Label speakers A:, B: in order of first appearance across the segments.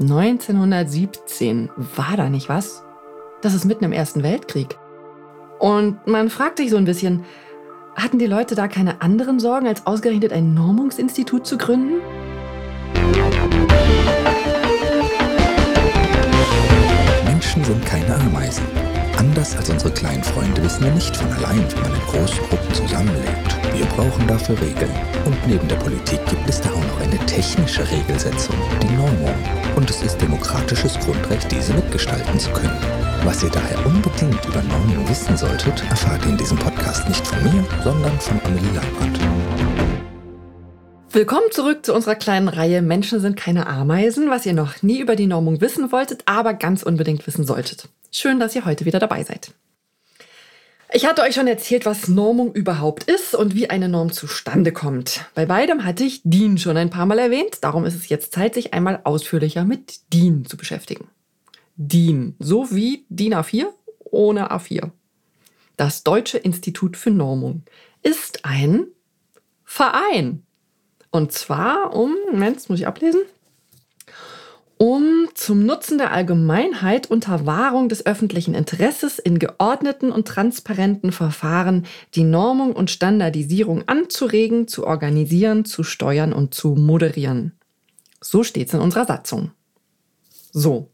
A: 1917. War da nicht was? Das ist mitten im Ersten Weltkrieg. Und man fragt sich so ein bisschen, hatten die Leute da keine anderen Sorgen, als ausgerechnet ein Normungsinstitut zu gründen?
B: Sind keine Ameisen. Anders als unsere kleinen Freunde wissen wir nicht von allein, wie man in großen Gruppen zusammenlebt. Wir brauchen dafür Regeln. Und neben der Politik gibt es da auch noch eine technische Regelsetzung, die Normung. Und es ist demokratisches Grundrecht, diese mitgestalten zu können. Was ihr daher unbedingt über Normung wissen solltet, erfahrt ihr in diesem Podcast nicht von mir, sondern von Amelie Labrand.
A: Willkommen zurück zu unserer kleinen Reihe Menschen sind keine Ameisen, was ihr noch nie über die Normung wissen wolltet, aber ganz unbedingt wissen solltet. Schön, dass ihr heute wieder dabei seid. Ich hatte euch schon erzählt, was Normung überhaupt ist und wie eine Norm zustande kommt. Bei beidem hatte ich DIN schon ein paar Mal erwähnt, darum ist es jetzt Zeit, sich einmal ausführlicher mit DIN zu beschäftigen. DIN, so wie DIN A4 ohne A4. Das Deutsche Institut für Normung ist ein Verein. Und zwar um, Moment, das muss ich ablesen, um zum Nutzen der Allgemeinheit unter Wahrung des öffentlichen Interesses in geordneten und transparenten Verfahren die Normung und Standardisierung anzuregen, zu organisieren, zu steuern und zu moderieren. So steht es in unserer Satzung. So.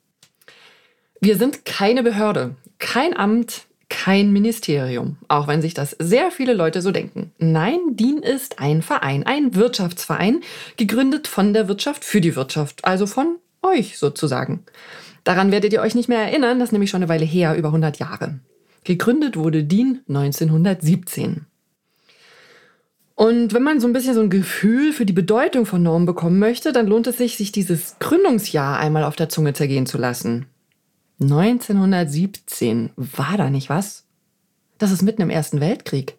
A: Wir sind keine Behörde, kein Amt, kein Ministerium, auch wenn sich das sehr viele Leute so denken. Nein, DIN ist ein Verein, ein Wirtschaftsverein, gegründet von der Wirtschaft für die Wirtschaft, also von euch sozusagen. Daran werdet ihr euch nicht mehr erinnern, das ist nämlich schon eine Weile her, über 100 Jahre. Gegründet wurde DIN 1917. Und wenn man so ein bisschen so ein Gefühl für die Bedeutung von Normen bekommen möchte, dann lohnt es sich, sich dieses Gründungsjahr einmal auf der Zunge zergehen zu lassen. 1917, war da nicht was? Das ist mitten im Ersten Weltkrieg.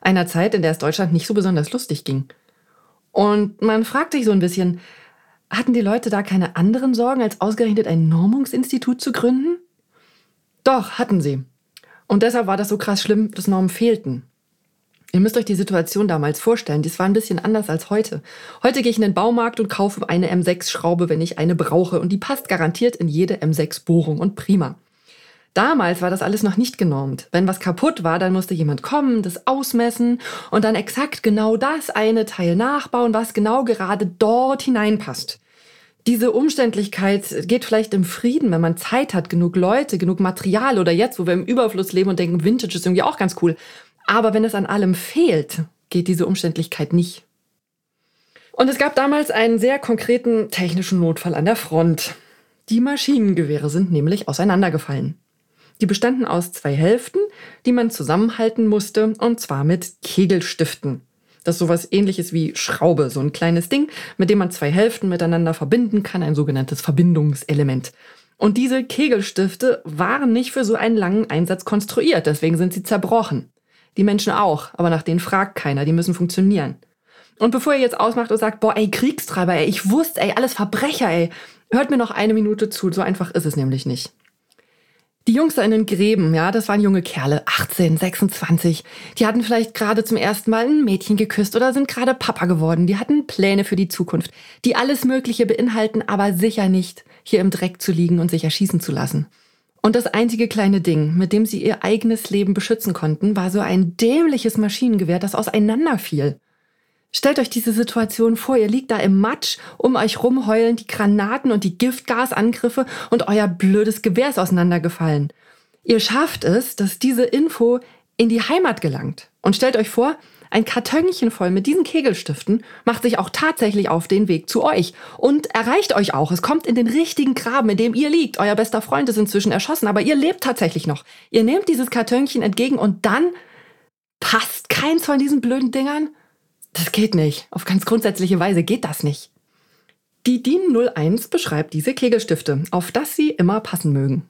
A: Einer Zeit, in der es Deutschland nicht so besonders lustig ging. Und man fragt sich so ein bisschen, hatten die Leute da keine anderen Sorgen, als ausgerechnet ein Normungsinstitut zu gründen? Doch, hatten sie. Und deshalb war das so krass schlimm, dass Normen fehlten. Ihr müsst euch die Situation damals vorstellen. Das war ein bisschen anders als heute. Heute gehe ich in den Baumarkt und kaufe eine M6-Schraube, wenn ich eine brauche. Und die passt garantiert in jede M6-Bohrung und prima. Damals war das alles noch nicht genormt. Wenn was kaputt war, dann musste jemand kommen, das ausmessen und dann exakt genau das eine Teil nachbauen, was genau gerade dort hineinpasst. Diese Umständlichkeit geht vielleicht im Frieden, wenn man Zeit hat, genug Leute, genug Material oder jetzt, wo wir im Überfluss leben und denken, Vintage ist irgendwie auch ganz cool. Aber wenn es an allem fehlt, geht diese Umständlichkeit nicht. Und es gab damals einen sehr konkreten technischen Notfall an der Front. Die Maschinengewehre sind nämlich auseinandergefallen. Die bestanden aus zwei Hälften, die man zusammenhalten musste, und zwar mit Kegelstiften. Das ist sowas ähnliches wie Schraube, so ein kleines Ding, mit dem man zwei Hälften miteinander verbinden kann, ein sogenanntes Verbindungselement. Und diese Kegelstifte waren nicht für so einen langen Einsatz konstruiert, deswegen sind sie zerbrochen. Die Menschen auch, aber nach denen fragt keiner, die müssen funktionieren. Und bevor ihr jetzt ausmacht und sagt, boah, ey, Kriegstreiber, ey, ich wusste, ey, alles Verbrecher, ey, hört mir noch eine Minute zu, so einfach ist es nämlich nicht. Die Jungs da in den Gräben, ja, das waren junge Kerle, 18, 26. Die hatten vielleicht gerade zum ersten Mal ein Mädchen geküsst oder sind gerade Papa geworden. Die hatten Pläne für die Zukunft, die alles Mögliche beinhalten, aber sicher nicht, hier im Dreck zu liegen und sich erschießen zu lassen. Und das einzige kleine Ding, mit dem sie ihr eigenes Leben beschützen konnten, war so ein dämliches Maschinengewehr, das auseinanderfiel. Stellt euch diese Situation vor, ihr liegt da im Matsch, um euch rum heulen die Granaten und die Giftgasangriffe und euer blödes Gewehr ist auseinandergefallen. Ihr schafft es, dass diese Info in die Heimat gelangt. Und stellt euch vor, ein Kartönchen voll mit diesen Kegelstiften macht sich auch tatsächlich auf den Weg zu euch und erreicht euch auch. Es kommt in den richtigen Graben, in dem ihr liegt. Euer bester Freund ist inzwischen erschossen, aber ihr lebt tatsächlich noch. Ihr nehmt dieses Kartönchen entgegen und dann passt keins von diesen blöden Dingern das geht nicht. Auf ganz grundsätzliche Weise geht das nicht. Die DIN 01 beschreibt diese Kegelstifte, auf das sie immer passen mögen.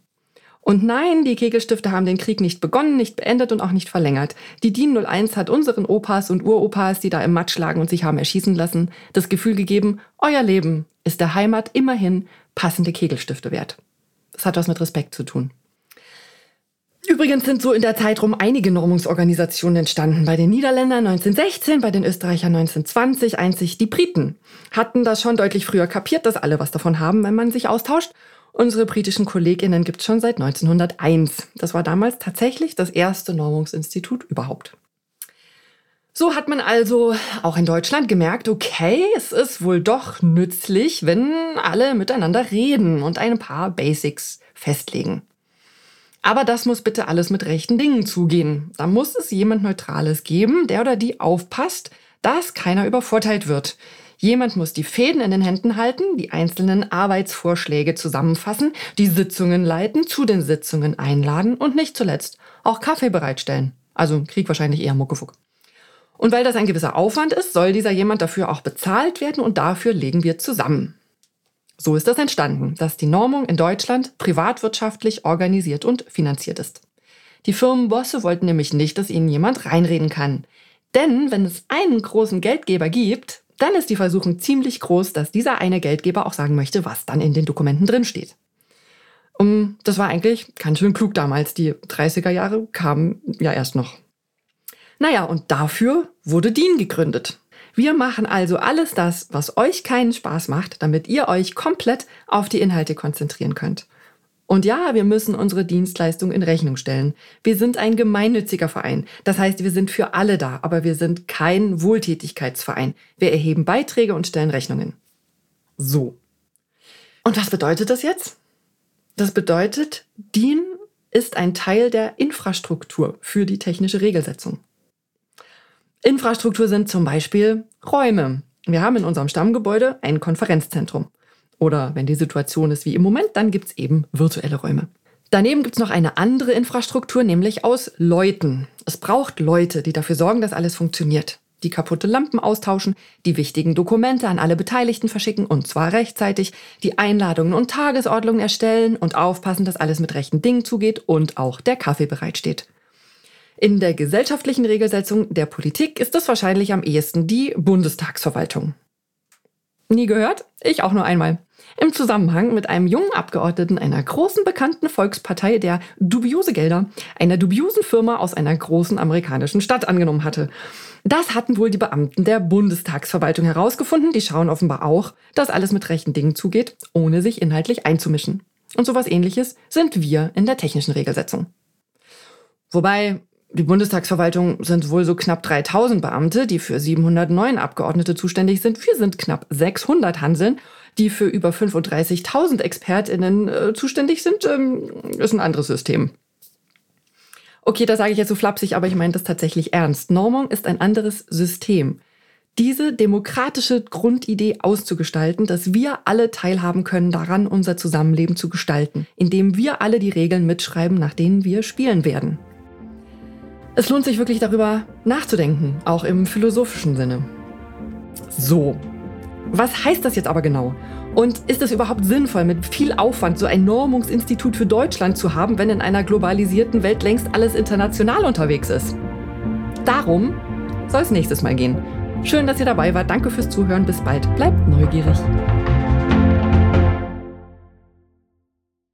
A: Und nein, die Kegelstifte haben den Krieg nicht begonnen, nicht beendet und auch nicht verlängert. Die DIN 01 hat unseren Opas und Uropas, die da im Matsch lagen und sich haben erschießen lassen, das Gefühl gegeben, euer Leben ist der Heimat immerhin passende Kegelstifte wert. Das hat was mit Respekt zu tun. Übrigens sind so in der Zeit rum einige Normungsorganisationen entstanden. Bei den Niederländern 1916, bei den Österreichern 1920. Einzig die Briten hatten das schon deutlich früher kapiert, dass alle was davon haben, wenn man sich austauscht. Unsere britischen KollegInnen gibt es schon seit 1901. Das war damals tatsächlich das erste Normungsinstitut überhaupt. So hat man also auch in Deutschland gemerkt, okay, es ist wohl doch nützlich, wenn alle miteinander reden und ein paar Basics festlegen. Aber das muss bitte alles mit rechten Dingen zugehen. Da muss es jemand Neutrales geben, der oder die aufpasst, dass keiner übervorteilt wird. Jemand muss die Fäden in den Händen halten, die einzelnen Arbeitsvorschläge zusammenfassen, die Sitzungen leiten, zu den Sitzungen einladen und nicht zuletzt auch Kaffee bereitstellen. Also Krieg wahrscheinlich eher Muckefuck. Und weil das ein gewisser Aufwand ist, soll dieser jemand dafür auch bezahlt werden und dafür legen wir zusammen. So ist das entstanden, dass die Normung in Deutschland privatwirtschaftlich organisiert und finanziert ist. Die Firmenbosse wollten nämlich nicht, dass ihnen jemand reinreden kann. Denn wenn es einen großen Geldgeber gibt, dann ist die Versuchung ziemlich groß, dass dieser eine Geldgeber auch sagen möchte, was dann in den Dokumenten drinsteht. Und das war eigentlich ganz schön klug damals. Die 30er Jahre kamen ja erst noch. Naja, und dafür wurde DIN gegründet. Wir machen also alles das, was euch keinen Spaß macht, damit ihr euch komplett auf die Inhalte konzentrieren könnt. Und ja, wir müssen unsere Dienstleistung in Rechnung stellen. Wir sind ein gemeinnütziger Verein. Das heißt, wir sind für alle da, aber wir sind kein Wohltätigkeitsverein. Wir erheben Beiträge und stellen Rechnungen. So. Und was bedeutet das jetzt? Das bedeutet, DIN ist ein Teil der Infrastruktur für die technische Regelsetzung. Infrastruktur sind zum Beispiel Räume. Wir haben in unserem Stammgebäude ein Konferenzzentrum. Oder wenn die Situation ist wie im Moment, dann gibt es eben virtuelle Räume. Daneben gibt es noch eine andere Infrastruktur, nämlich aus Leuten. Es braucht Leute, die dafür sorgen, dass alles funktioniert. Die kaputte Lampen austauschen, die wichtigen Dokumente an alle Beteiligten verschicken und zwar rechtzeitig, die Einladungen und Tagesordnungen erstellen und aufpassen, dass alles mit rechten Dingen zugeht und auch der Kaffee bereitsteht. In der gesellschaftlichen Regelsetzung der Politik ist es wahrscheinlich am ehesten die Bundestagsverwaltung. Nie gehört? Ich auch nur einmal. Im Zusammenhang mit einem jungen Abgeordneten einer großen bekannten Volkspartei, der dubiose Gelder einer dubiosen Firma aus einer großen amerikanischen Stadt angenommen hatte. Das hatten wohl die Beamten der Bundestagsverwaltung herausgefunden. Die schauen offenbar auch, dass alles mit rechten Dingen zugeht, ohne sich inhaltlich einzumischen. Und sowas ähnliches sind wir in der technischen Regelsetzung. Wobei, die Bundestagsverwaltung sind wohl so knapp 3000 Beamte, die für 709 Abgeordnete zuständig sind. Wir sind knapp 600 Hanseln, die für über 35.000 ExpertInnen äh, zuständig sind. Ähm, ist ein anderes System. Okay, das sage ich jetzt so flapsig, aber ich meine das tatsächlich ernst. Normung ist ein anderes System. Diese demokratische Grundidee auszugestalten, dass wir alle teilhaben können daran, unser Zusammenleben zu gestalten, indem wir alle die Regeln mitschreiben, nach denen wir spielen werden. Es lohnt sich wirklich darüber nachzudenken, auch im philosophischen Sinne. So, was heißt das jetzt aber genau? Und ist es überhaupt sinnvoll, mit viel Aufwand so ein Normungsinstitut für Deutschland zu haben, wenn in einer globalisierten Welt längst alles international unterwegs ist? Darum soll es nächstes Mal gehen. Schön, dass ihr dabei wart. Danke fürs Zuhören. Bis bald. Bleibt neugierig.